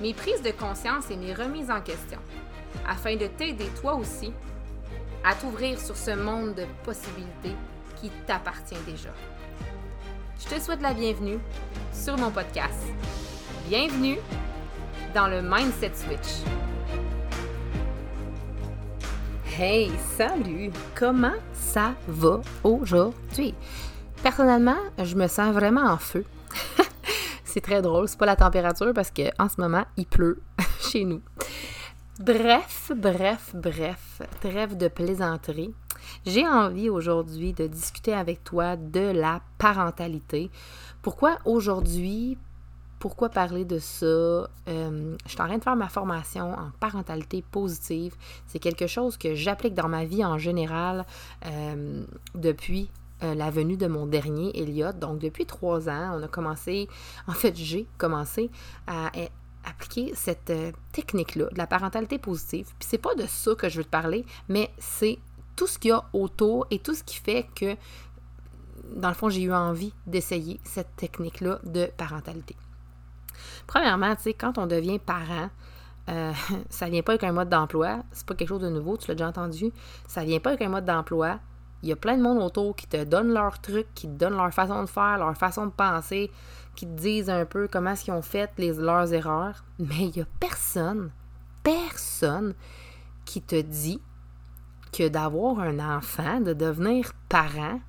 mes prises de conscience et mes remises en question, afin de t'aider toi aussi à t'ouvrir sur ce monde de possibilités qui t'appartient déjà. Je te souhaite la bienvenue sur mon podcast. Bienvenue dans le Mindset Switch. Hey, salut! Comment ça va aujourd'hui? Personnellement, je me sens vraiment en feu. c'est très drôle, c'est pas la température parce que en ce moment, il pleut chez nous. Bref, bref, bref, trêve de plaisanterie. J'ai envie aujourd'hui de discuter avec toi de la parentalité. Pourquoi aujourd'hui? Pourquoi parler de ça? Euh, je suis en train de faire ma formation en parentalité positive. C'est quelque chose que j'applique dans ma vie en général euh, depuis euh, la venue de mon dernier Elliot. Donc, depuis trois ans, on a commencé, en fait, j'ai commencé à appliquer cette euh, technique-là de la parentalité positive. Puis c'est pas de ça que je veux te parler, mais c'est tout ce qu'il y a autour et tout ce qui fait que, dans le fond, j'ai eu envie d'essayer cette technique-là de parentalité. Premièrement, tu sais, quand on devient parent, euh, ça vient pas avec un mode d'emploi. C'est pas quelque chose de nouveau, tu l'as déjà entendu. Ça vient pas avec un mode d'emploi. Il y a plein de monde autour qui te donne leurs trucs, qui te donnent leur façon de faire, leur façon de penser, qui te disent un peu comment qu'ils ont fait leurs erreurs. Mais il n'y a personne, personne qui te dit que d'avoir un enfant, de devenir parent,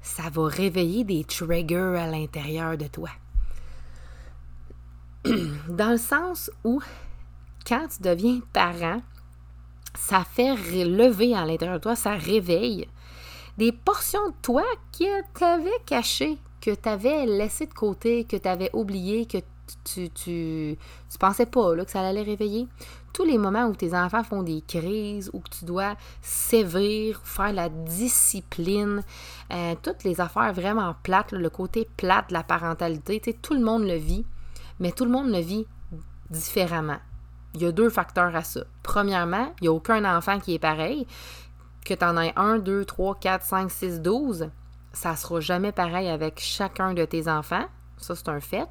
ça va réveiller des triggers à l'intérieur de toi. Dans le sens où, quand tu deviens parent, ça fait lever à l'intérieur de toi, ça réveille des portions de toi qui t'avaient cachées, que tu avais laissé de côté, que tu avais oublié, que tu, tu, tu, pensais pas que ça allait réveiller. Tous les moments où tes enfants font des crises, où tu dois sévir, faire la discipline, euh, toutes les affaires vraiment plates, le côté plate de la parentalité, tout le monde le vit, mais tout le monde le vit différemment il y a deux facteurs à ça. Premièrement, il n'y a aucun enfant qui est pareil. Que tu en aies 1, 2, 3, 4, 5, 6, 12, ça ne sera jamais pareil avec chacun de tes enfants. Ça, c'est un fait.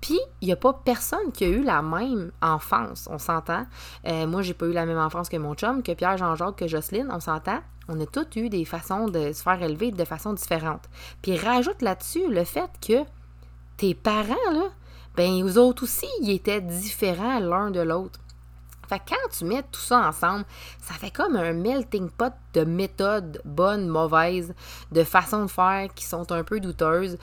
Puis, il n'y a pas personne qui a eu la même enfance, on s'entend. Euh, moi, j'ai pas eu la même enfance que mon chum, que Pierre, Jean-Jacques, que Jocelyne, on s'entend. On a tous eu des façons de se faire élever de façon différente. Puis, rajoute là-dessus le fait que tes parents, là, ben eux autres aussi, ils étaient différents l'un de l'autre. Fait que quand tu mets tout ça ensemble, ça fait comme un melting pot de méthodes bonnes, mauvaises, de façons de faire qui sont un peu douteuses.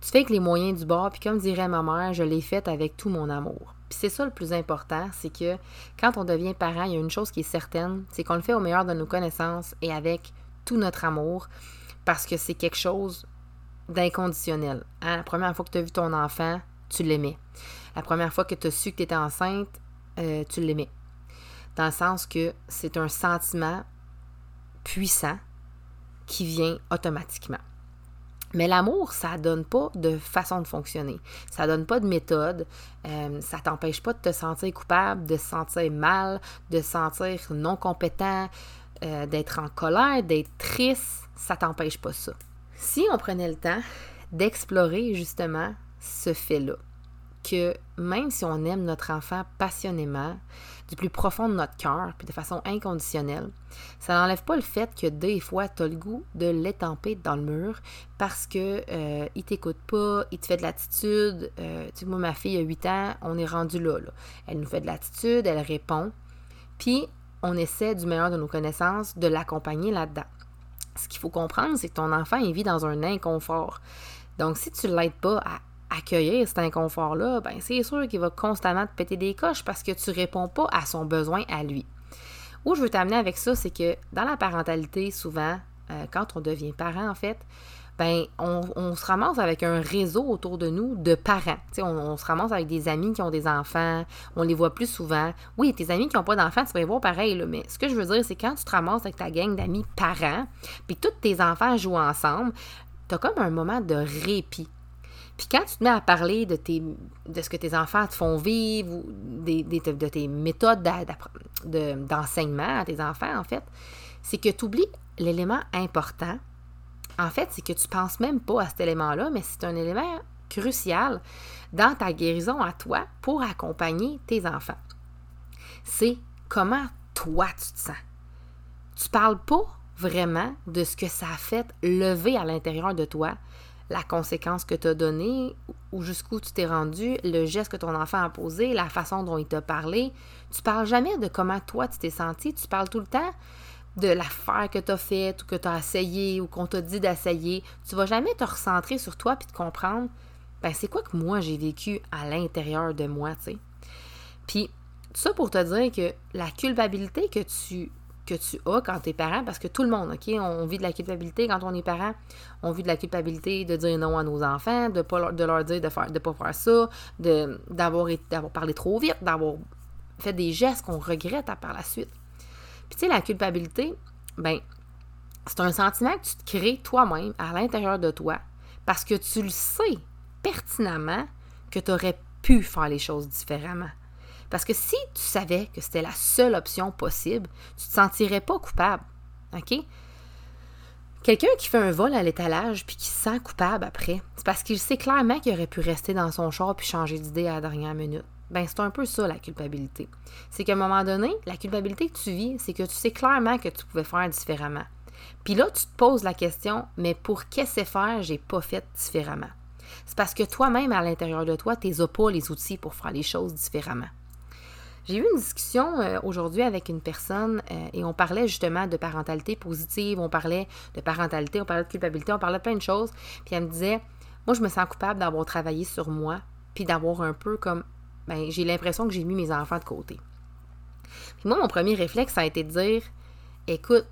Tu fais que les moyens du bord, puis comme dirait ma mère, je l'ai fait avec tout mon amour. Puis c'est ça le plus important, c'est que quand on devient parent, il y a une chose qui est certaine, c'est qu'on le fait au meilleur de nos connaissances et avec tout notre amour, parce que c'est quelque chose d'inconditionnel. Hein? La première fois que tu as vu ton enfant, tu l'aimais. La première fois que tu as su que tu étais enceinte, euh, tu l'aimais. Dans le sens que c'est un sentiment puissant qui vient automatiquement. Mais l'amour, ça donne pas de façon de fonctionner. Ça donne pas de méthode. Euh, ça t'empêche pas de te sentir coupable, de se sentir mal, de se sentir non compétent, euh, d'être en colère, d'être triste. Ça t'empêche pas ça. Si on prenait le temps d'explorer justement ce fait-là. Que même si on aime notre enfant passionnément, du plus profond de notre cœur, puis de façon inconditionnelle, ça n'enlève pas le fait que des fois, tu as le goût de l'étamper dans le mur parce que euh, il t'écoute pas, il te fait de l'attitude. Euh, tu sais, moi, ma fille a 8 ans, on est rendu là, là. Elle nous fait de l'attitude, elle répond. Puis, on essaie du meilleur de nos connaissances de l'accompagner là-dedans. Ce qu'il faut comprendre, c'est que ton enfant, il vit dans un inconfort. Donc, si tu ne l'aides pas à accueillir cet inconfort-là, ben c'est sûr qu'il va constamment te péter des coches parce que tu réponds pas à son besoin à lui. Où je veux t'amener avec ça, c'est que dans la parentalité, souvent, euh, quand on devient parent, en fait, ben, on, se ramasse avec un réseau autour de nous de parents. On, se ramasse avec des amis qui ont des enfants, on les voit plus souvent. Oui, tes amis qui n'ont pas d'enfants, tu vas les voir pareil, mais ce que je veux dire, c'est quand tu te ramasses avec ta gang d'amis parents, puis tous tes enfants jouent ensemble, tu as comme un moment de répit. Puis quand tu te mets à parler de, ce que tes enfants te font vivre, ou de tes méthodes d'enseignement à tes enfants, en fait, c'est que tu oublies l'élément important, en fait, c'est que tu ne penses même pas à cet élément-là, mais c'est un élément crucial dans ta guérison à toi pour accompagner tes enfants. C'est comment toi tu te sens. Tu parles pas vraiment de ce que ça a fait lever à l'intérieur de toi, la conséquence que tu as donnée ou jusqu'où tu t'es rendu, le geste que ton enfant a posé, la façon dont il t'a parlé. Tu parles jamais de comment toi tu t'es senti, tu parles tout le temps de l'affaire que tu as faite ou que tu as essayé ou qu'on t'a dit d'essayer. Tu vas jamais te recentrer sur toi puis te comprendre, ben c'est quoi que moi j'ai vécu à l'intérieur de moi, tu sais? Puis, ça pour te dire que la culpabilité que tu que tu as quand tu es parent, parce que tout le monde, OK, on vit de la culpabilité quand on est parent, on vit de la culpabilité de dire non à nos enfants, de pas leur, de leur dire de faire de pas faire ça, de d'avoir d'avoir parlé trop vite, d'avoir fait des gestes qu'on regrette par la suite. Puis tu sais, la culpabilité, ben, c'est un sentiment que tu te crées toi-même à l'intérieur de toi parce que tu le sais pertinemment que tu aurais pu faire les choses différemment. Parce que si tu savais que c'était la seule option possible, tu ne te sentirais pas coupable. OK? Quelqu'un qui fait un vol à l'étalage puis qui se sent coupable après, c'est parce qu'il sait clairement qu'il aurait pu rester dans son char puis changer d'idée à la dernière minute. Ben, c'est un peu ça, la culpabilité. C'est qu'à un moment donné, la culpabilité que tu vis, c'est que tu sais clairement que tu pouvais faire différemment. Puis là, tu te poses la question, mais pour qu'est-ce faire, j'ai pas fait différemment? C'est parce que toi-même, à l'intérieur de toi, tu n'as pas les outils pour faire les choses différemment. J'ai eu une discussion euh, aujourd'hui avec une personne euh, et on parlait justement de parentalité positive, on parlait de parentalité, on parlait de culpabilité, on parlait de plein de choses. Puis elle me disait, moi je me sens coupable d'avoir travaillé sur moi, puis d'avoir un peu comme ben, j'ai l'impression que j'ai mis mes enfants de côté. Puis moi, mon premier réflexe, ça a été de dire écoute,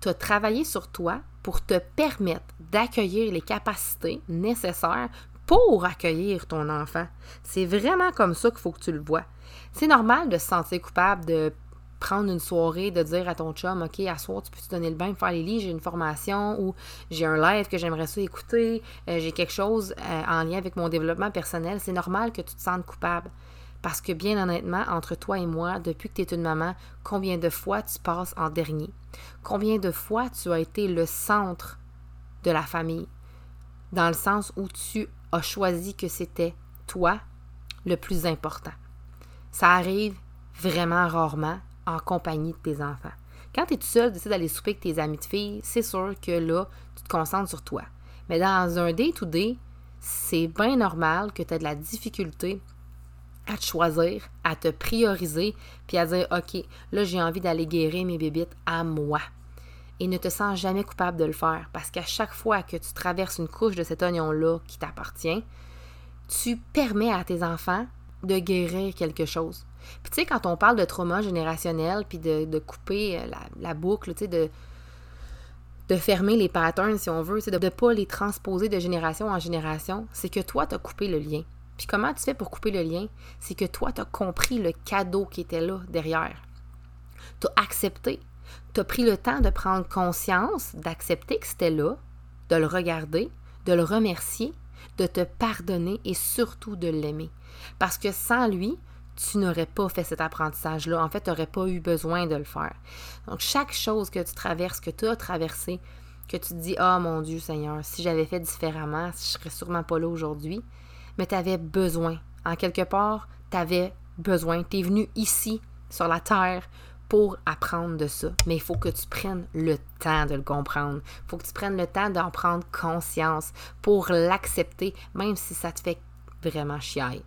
tu as travaillé sur toi pour te permettre d'accueillir les capacités nécessaires pour accueillir ton enfant. C'est vraiment comme ça qu'il faut que tu le vois. C'est normal de se sentir coupable de prendre une soirée, de dire à ton chum, OK, à soir, tu peux te donner le bain, faire les lits, j'ai une formation ou j'ai un live que j'aimerais ça écouter, euh, j'ai quelque chose euh, en lien avec mon développement personnel. C'est normal que tu te sentes coupable. Parce que bien honnêtement, entre toi et moi, depuis que tu es une maman, combien de fois tu passes en dernier? Combien de fois tu as été le centre de la famille? Dans le sens où tu as choisi que c'était toi le plus important. Ça arrive vraiment rarement en compagnie de tes enfants. Quand tu es tout seul, tu d'aller souper avec tes amis de filles, c'est sûr que là, tu te concentres sur toi. Mais dans un day-to-day, c'est bien normal que tu aies de la difficulté à te choisir, à te prioriser, puis à dire OK, là j'ai envie d'aller guérir mes bébites à moi. Et ne te sens jamais coupable de le faire parce qu'à chaque fois que tu traverses une couche de cet oignon-là qui t'appartient, tu permets à tes enfants de guérir quelque chose. Puis tu sais, quand on parle de trauma générationnel, puis de, couper euh, la, boucle, de, fermer les patterns, si on veut, de ne pas les transposer de génération en génération, c'est que toi, tu as coupé le lien. Puis comment tu fais pour couper le lien? C'est que toi, tu as compris le cadeau qui était là derrière. Tu as accepté. Tu pris le temps de prendre conscience, d'accepter que c'était là, de le regarder, de le remercier, de te pardonner et surtout de l'aimer. Parce que sans lui, tu n'aurais pas fait cet apprentissage-là. En fait, tu n'aurais pas eu besoin de le faire. Donc, chaque chose que tu traverses, que tu as traversé, que tu te dis, oh, mon Dieu Seigneur, si j'avais fait différemment, je serais sûrement pas là aujourd'hui, mais tu avais besoin. En quelque part, tu avais besoin. Tu es venu ici, sur la terre, pour apprendre de ça. Mais il faut que tu prennes le temps de le comprendre. Il faut que tu prennes le temps d'en prendre conscience pour l'accepter, même si ça te fait vraiment chier.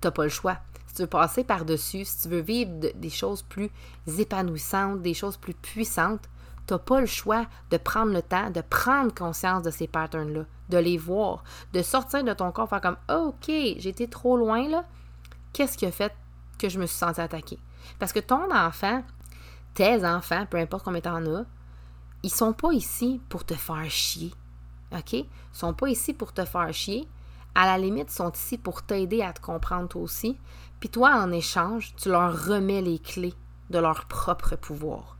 Tu pas le choix. Si tu veux passer par-dessus, si tu veux vivre des choses plus épanouissantes, des choses plus puissantes, tu n'as pas le choix de prendre le temps, de prendre conscience de ces patterns-là, de les voir, de sortir de ton corps, faire comme OK, été trop loin là. Qu'est-ce qui a fait que je me suis sentie attaquée? Parce que ton enfant, tes enfants, peu importe combien en as, ils sont pas ici pour te faire chier. OK? Ils sont pas ici pour te faire chier. À la limite, ils sont ici pour t'aider à te comprendre aussi. Puis toi, en échange, tu leur remets les clés de leur propre pouvoir.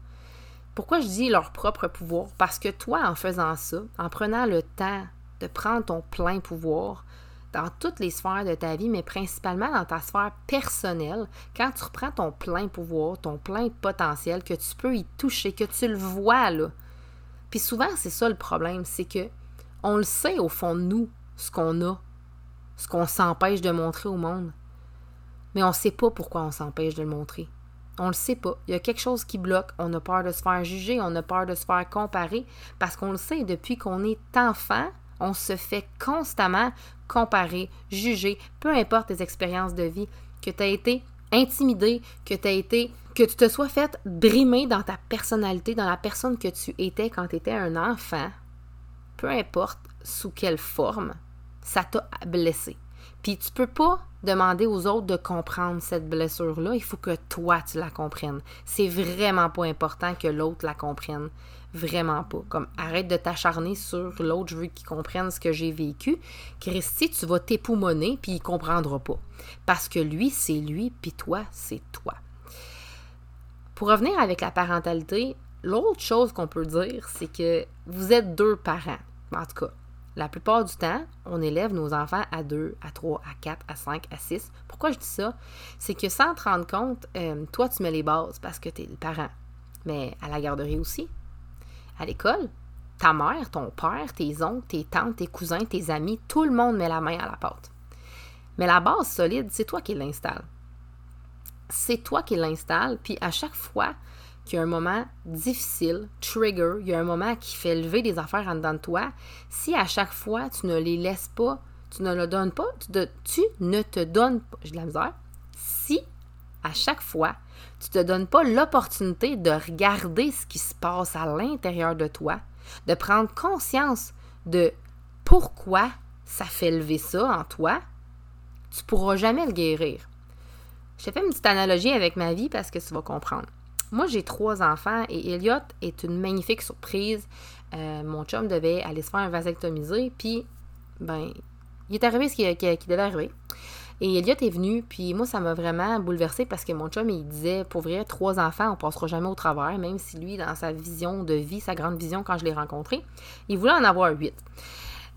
Pourquoi je dis leur propre pouvoir? Parce que toi, en faisant ça, en prenant le temps de prendre ton plein pouvoir dans toutes les sphères de ta vie, mais principalement dans ta sphère personnelle, quand tu reprends ton plein pouvoir, ton plein potentiel, que tu peux y toucher, que tu le vois là. Puis souvent, c'est ça le problème, c'est que on le sait au fond de nous, ce qu'on a, ce qu'on s'empêche de montrer au monde. Mais on ne sait pas pourquoi on s'empêche de le montrer. On le sait pas. Il y a quelque chose qui bloque. On a peur de se faire juger, on a peur de se faire comparer, parce qu'on le sait, depuis qu'on est enfant, on se fait constamment comparer, juger, peu importe tes expériences de vie, que tu as été intimidé, que tu as été que tu te sois fait brimer dans ta personnalité, dans la personne que tu étais quand tu étais un enfant, peu importe sous quelle forme, ça t'a blessé. Puis tu peux pas demander aux autres de comprendre cette blessure-là, il faut que toi tu la comprennes. C'est vraiment pas important que l'autre la comprenne. Vraiment pas. Comme arrête de t'acharner sur l'autre, je veux qu'il comprenne ce que j'ai vécu. Christy, tu vas t'époumoner puis il comprendra pas. Parce que lui, c'est lui, puis toi, c'est toi. Pour revenir avec la parentalité, l'autre chose qu'on peut dire, c'est que vous êtes deux parents. En tout cas, la plupart du temps, on élève nos enfants à 2, à 3, à 4, à 5, à 6. Pourquoi je dis ça? C'est que sans te rendre compte, euh, toi, tu mets les bases parce que tu es le parent. Mais à la garderie aussi, à l'école, ta mère, ton père, tes oncles, tes tantes, tes cousins, tes amis, tout le monde met la main à la pâte. Mais la base solide, c'est toi qui l'installes. C'est toi qui l'installes, puis à chaque fois qu'il y a un moment difficile, trigger, il y a un moment qui fait lever des affaires en dedans de toi, si à chaque fois tu ne les laisses pas, tu ne le donnes pas, tu, tu ne te donnes pas, j'ai de la misère, si à chaque fois tu te donnes pas l'opportunité de regarder ce qui se passe à l'intérieur de toi, de prendre conscience de pourquoi ça fait lever ça en toi, tu pourras jamais le guérir. Je te fais une petite analogie avec ma vie parce que tu vas comprendre. Moi, j'ai trois enfants et Elliot est une magnifique surprise. Euh, mon chum devait aller se faire un vasectomiser, puis, ben, il est arrivé ce qui devait arriver. Et Elliot est venu, puis moi, ça m'a vraiment bouleversée parce que mon chum, il disait, pour vrai, trois enfants, on passera jamais au travers, même si lui, dans sa vision de vie, sa grande vision quand je l'ai rencontré, il voulait en avoir huit.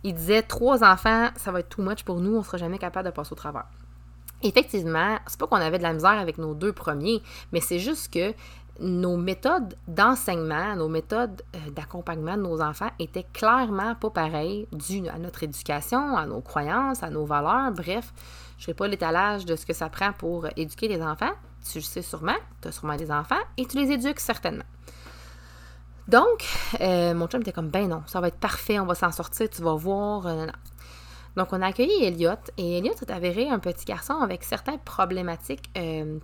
Il disait, trois enfants, ça va être too much pour nous, on sera jamais capable de passer au travers. Effectivement, c'est pas qu'on avait de la misère avec nos deux premiers, mais c'est juste que nos méthodes d'enseignement, nos méthodes euh, d'accompagnement de nos enfants étaient clairement pas pareilles dû à notre éducation, à nos croyances, à nos valeurs, bref. Je ne ferai pas l'étalage de ce que ça prend pour éduquer les enfants. Tu le sais sûrement, tu as sûrement des enfants et tu les éduques certainement. Donc, euh, mon chum était comme, ben non, ça va être parfait, on va s'en sortir, tu vas voir. Euh, Donc, on a accueilli Elliot et Elliot s'est avéré un petit garçon avec certaines problématiques. Euh,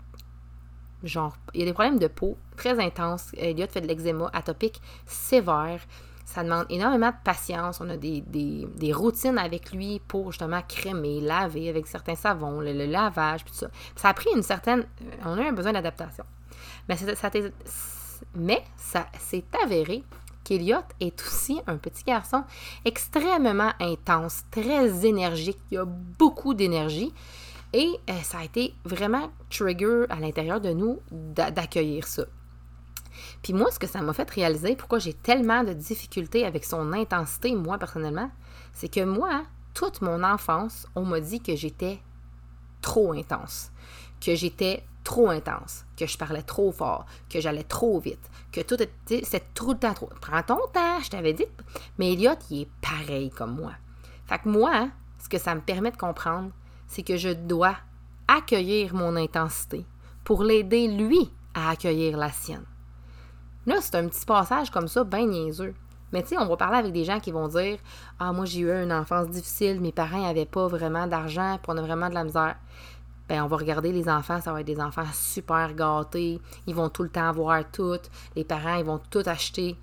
genre, il y a des problèmes de peau très intenses. Elliot fait de l'eczéma atopique sévère. Ça demande énormément de patience. On a des, routines avec lui pour justement crémer, laver avec certains savons, le, lavage, puis tout ça. Ça a pris une certaine. On a eu un besoin d'adaptation. Mais ça, mais ça s'est avéré qu'Eliot est aussi un petit garçon extrêmement intense, très énergique. Il a beaucoup d'énergie. Et euh, ça a été vraiment trigger à l'intérieur de nous d'accueillir ça. Puis moi, ce que ça m'a fait réaliser, pourquoi j'ai tellement de difficultés avec son intensité, moi personnellement, c'est que moi, toute mon enfance, on m'a dit que j'étais trop intense, que j'étais trop intense, que je parlais trop fort, que j'allais trop vite, que tout était, trop le temps trop. Prends ton temps, je t'avais dit. Mais Elliot, il est pareil comme moi. Fait que moi, ce que ça me permet de comprendre, c'est que je dois accueillir mon intensité pour l'aider lui à accueillir la sienne. Là, c'est un petit passage comme ça, bien niaiseux. Mais tu sais, on va parler avec des gens qui vont dire Ah, moi, j'ai eu une enfance difficile, mes parents n'avaient pas vraiment d'argent, puis on a vraiment de la misère. Ben, on va regarder les enfants, ça va être des enfants super gâtés, ils vont tout le temps avoir tout, les parents, ils vont tout acheter.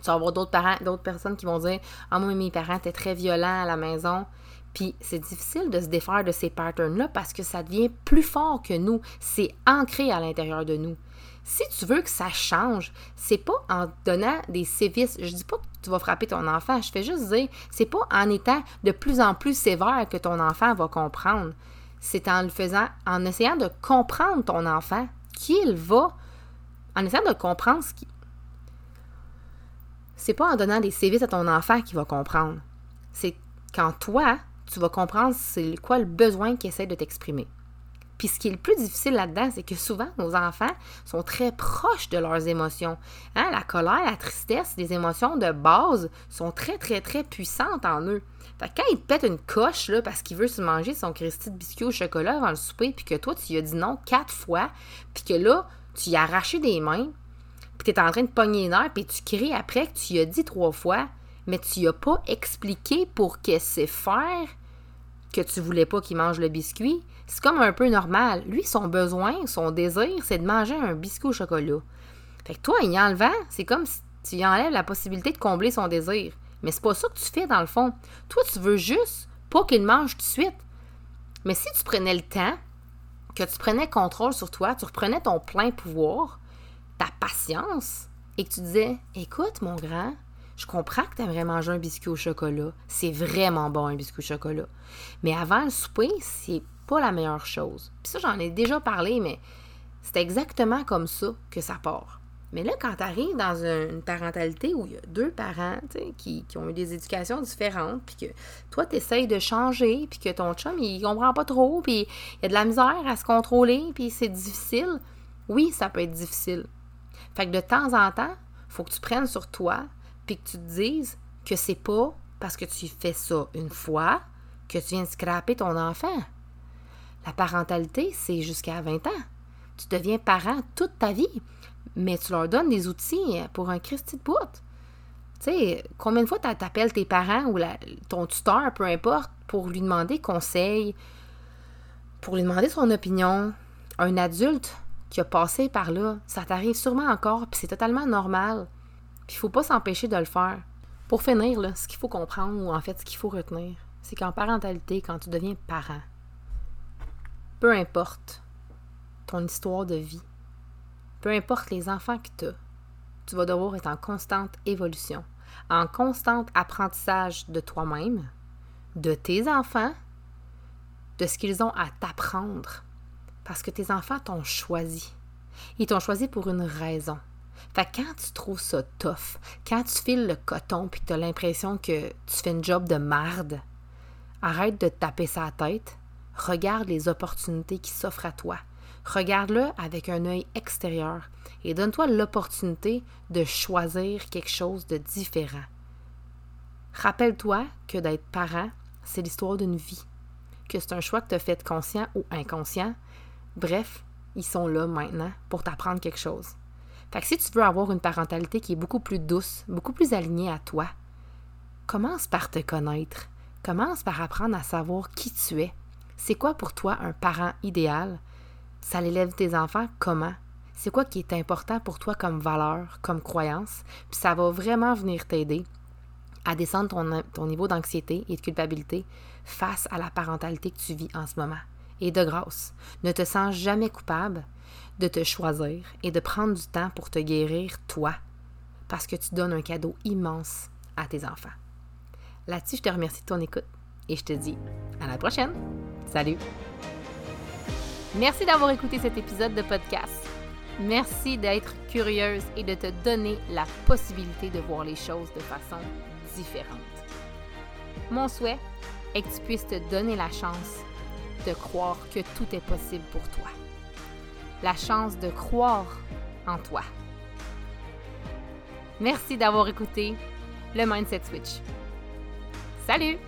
Tu vas avoir d'autres parents, d'autres personnes qui vont dire Ah, moi, mes parents étaient très violents à la maison. Puis c'est difficile de se défaire de ces patterns-là parce que ça devient plus fort que nous. C'est ancré à l'intérieur de nous Si tu veux que ça change, c'est pas en donnant des sévices. Je dis pas que tu vas frapper ton enfant, je fais juste dire, c'est pas en étant de plus en plus sévère que ton enfant va comprendre. C'est en le faisant, en essayant de comprendre ton enfant, qu'il va, en essayant de comprendre ce qui. C'est pas en donnant des sévices à ton enfant qu'il va comprendre. C'est quand toi, tu vas comprendre c'est quoi le besoin qu'il essaie de t'exprimer. Puis ce qui est le plus difficile là-dedans, c'est que souvent, nos enfants sont très proches de leurs émotions. Hein? La colère, la tristesse, les émotions de base sont très, très, très puissantes en eux. Fait que quand il te pète une coche là, parce qu'il veut se manger son Christy de biscuit au chocolat avant le souper, puis que toi, tu lui as dit non quatre fois, puis que là, tu y as arraché des mains, puis tu es en train de pogner une heure, puis tu cries après que tu y as dit trois fois, mais tu n'as pas expliqué pour que c'est faire que tu voulais pas qu'il mange le biscuit, c'est comme un peu normal. Lui, son besoin, son désir, c'est de manger un biscuit au chocolat. Fait que toi, y enlevant, c'est comme si tu enlèves la possibilité de combler son désir. Mais c'est pas ça que tu fais dans le fond. Toi, tu veux juste pas qu'il mange tout de suite. Mais si tu prenais le temps, que tu prenais contrôle sur toi, tu reprenais ton plein pouvoir, ta patience, et que tu disais Écoute, mon grand, je comprends que tu aimerais manger un biscuit au chocolat. C'est vraiment bon, un biscuit au chocolat. Mais avant le souper, c'est pas la meilleure chose. Puis ça, j'en ai déjà parlé, mais c'est exactement comme ça que ça part. Mais là, quand tu arrives dans une parentalité où il y a deux parents qui, ont eu des éducations différentes, puis que toi, tu essayes de changer, puis que ton chum, il comprend pas trop, puis il y a de la misère à se contrôler, puis c'est difficile, oui, ça peut être difficile. Fait que de temps en temps, faut que tu prennes sur toi, puis que tu te dises que c'est pas parce que tu fais ça une fois que tu viens de scraper ton enfant. La parentalité, c'est jusqu'à 20 ans. Tu deviens parent toute ta vie, mais tu leur donnes des outils pour un Christy de bout. Tu sais, combien de fois tu appelles tes parents ou ton tuteur, peu importe, pour lui demander conseil, pour lui demander son opinion? Un adulte qui a passé par là, ça t'arrive sûrement encore, puis c'est totalement normal. Puis il faut pas s'empêcher de le faire. Pour finir, ce qu'il faut comprendre, ou en fait ce qu'il faut retenir, c'est qu'en parentalité, quand tu deviens parent, peu importe ton histoire de vie, peu importe les enfants que tu as, tu vas devoir être en constante évolution, en constant apprentissage de toi-même, de tes enfants, de ce qu'ils ont à t'apprendre. Parce que tes enfants t'ont choisi. Ils t'ont choisi pour une raison. Fait que quand tu trouves ça tough, quand tu files le coton puis que tu as l'impression que tu fais une job de marde, arrête de te taper sa tête, regarde les opportunités qui s'offrent à toi. Regarde-le avec un œil extérieur et donne-toi l'opportunité de choisir quelque chose de différent. Rappelle-toi que d'être parent, c'est l'histoire d'une vie, que c'est un choix que tu as fait conscient ou inconscient. Bref, ils sont là maintenant pour t'apprendre quelque chose. Fait que si tu veux avoir une parentalité qui est beaucoup plus douce, beaucoup plus alignée à toi, commence par te connaître. Commence par apprendre à savoir qui tu es. C'est quoi pour toi un parent idéal? Ça l'élève tes enfants comment? C'est quoi qui est important pour toi comme valeur, comme croyance? Puis ça va vraiment venir t'aider à descendre ton, ton niveau d'anxiété et de culpabilité face à la parentalité que tu vis en ce moment. Et de grâce, ne te sens jamais coupable de te choisir et de prendre du temps pour te guérir toi, parce que tu donnes un cadeau immense à tes enfants. Là-dessus, je te remercie de ton écoute et je te dis à la prochaine. Salut! Merci d'avoir écouté cet épisode de podcast. Merci d'être curieuse et de te donner la possibilité de voir les choses de façon différente. Mon souhait est que tu puisses te donner la chance de croire que tout est possible pour toi la chance de croire en toi. Merci d'avoir écouté le Mindset Switch. Salut!